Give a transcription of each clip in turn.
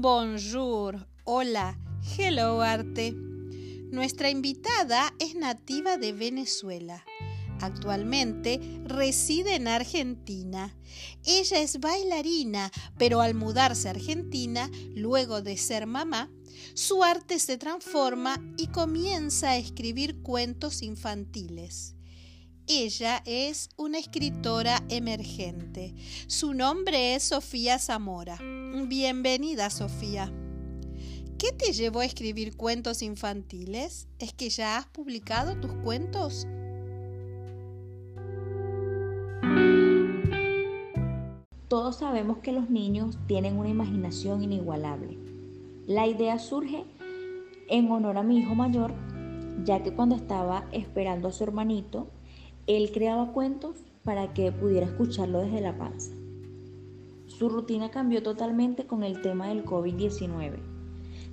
Bonjour, hola, hello arte. Nuestra invitada es nativa de Venezuela. Actualmente reside en Argentina. Ella es bailarina, pero al mudarse a Argentina, luego de ser mamá, su arte se transforma y comienza a escribir cuentos infantiles. Ella es una escritora emergente. Su nombre es Sofía Zamora. Bienvenida, Sofía. ¿Qué te llevó a escribir cuentos infantiles? ¿Es que ya has publicado tus cuentos? Todos sabemos que los niños tienen una imaginación inigualable. La idea surge en honor a mi hijo mayor, ya que cuando estaba esperando a su hermanito, él creaba cuentos para que pudiera escucharlo desde la panza. Su rutina cambió totalmente con el tema del COVID-19.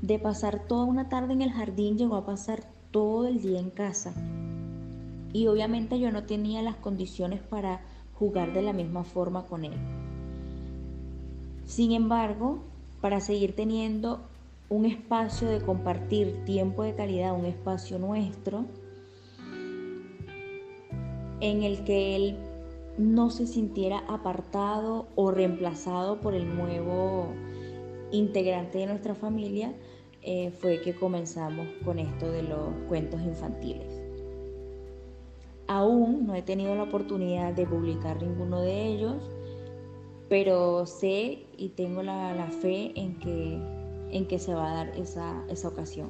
De pasar toda una tarde en el jardín llegó a pasar todo el día en casa. Y obviamente yo no tenía las condiciones para jugar de la misma forma con él. Sin embargo, para seguir teniendo un espacio de compartir tiempo de calidad, un espacio nuestro, en el que él no se sintiera apartado o reemplazado por el nuevo integrante de nuestra familia, eh, fue que comenzamos con esto de los cuentos infantiles. Aún no he tenido la oportunidad de publicar ninguno de ellos, pero sé y tengo la, fe en que, en que se va a dar esa, esa ocasión.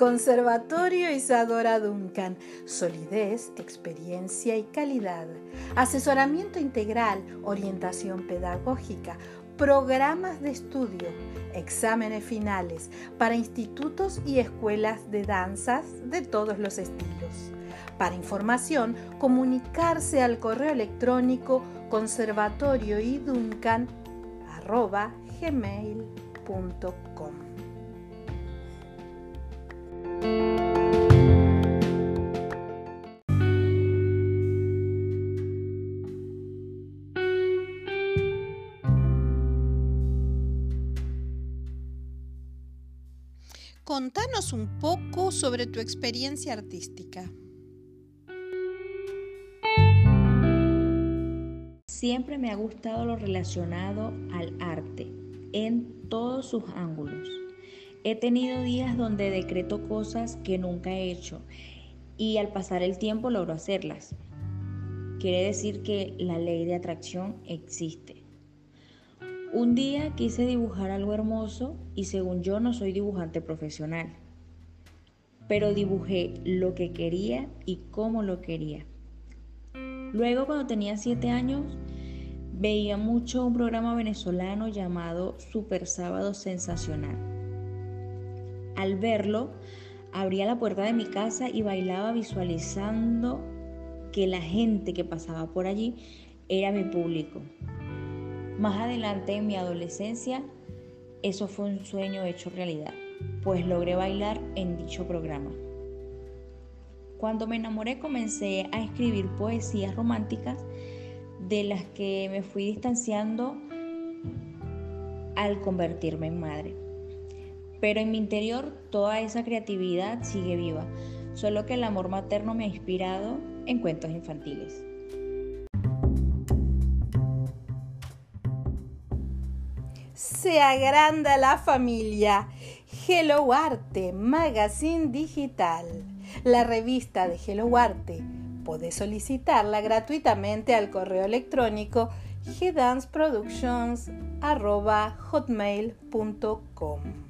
Conservatorio Isadora Duncan. Solidez, experiencia y calidad. Asesoramiento integral, orientación pedagógica, programas de estudio, exámenes finales para institutos y escuelas de danzas de todos los estilos. Para información, comunicarse al correo electrónico conservatorioiduncan.gmail.com Contanos un poco sobre tu experiencia artística. Siempre me ha gustado lo relacionado al arte, en todos sus ángulos. He tenido días donde decreto cosas que nunca he hecho y al pasar el tiempo logro hacerlas. Quiere decir que la ley de atracción existe. Un día quise dibujar algo hermoso y según yo no soy dibujante profesional, pero dibujé lo que quería y cómo lo quería. Luego cuando tenía siete años veía mucho un programa venezolano llamado Super Sábado Sensacional. Al verlo, abría la puerta de mi casa y bailaba visualizando que la gente que pasaba por allí era mi público. Más adelante en mi adolescencia, eso fue un sueño hecho realidad, pues logré bailar en dicho programa. Cuando me enamoré comencé a escribir poesías románticas de las que me fui distanciando al convertirme en madre. Pero en mi interior toda esa creatividad sigue viva, solo que el amor materno me ha inspirado en cuentos infantiles. Se agranda la familia. Hello Arte, Magazine Digital. La revista de Hello Arte. Podés solicitarla gratuitamente al correo electrónico gdanceproductions.hotmail.com.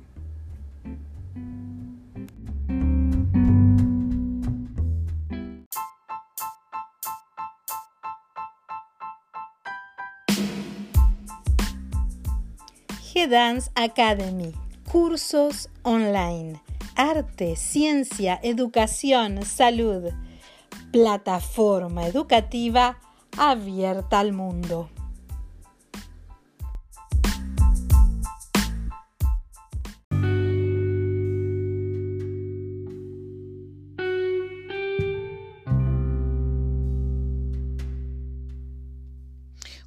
Ike Dance Academy, cursos online, arte, ciencia, educación, salud, plataforma educativa abierta al mundo.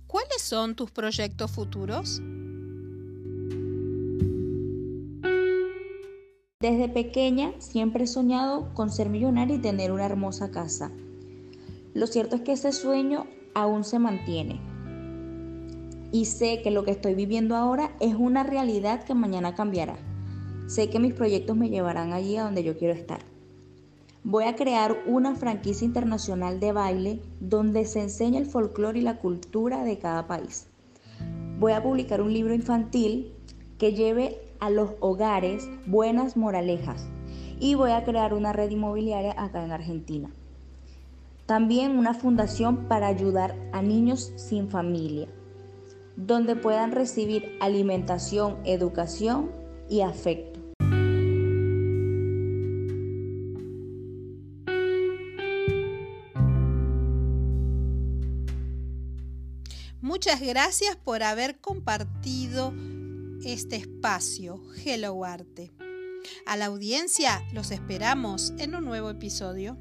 ¿Cuáles son tus proyectos futuros? Desde pequeña siempre he soñado con ser millonaria y tener una hermosa casa. Lo cierto es que ese sueño aún se mantiene. Y sé que lo que estoy viviendo ahora es una realidad que mañana cambiará. Sé que mis proyectos me llevarán allí a donde yo quiero estar. Voy a crear una franquicia internacional de baile donde se enseña el folclore y la cultura de cada país. Voy a publicar un libro infantil que lleve a los hogares buenas moralejas y voy a crear una red inmobiliaria acá en Argentina. También una fundación para ayudar a niños sin familia, donde puedan recibir alimentación, educación y afecto. Muchas gracias por haber compartido este espacio Hello Arte. A la audiencia los esperamos en un nuevo episodio.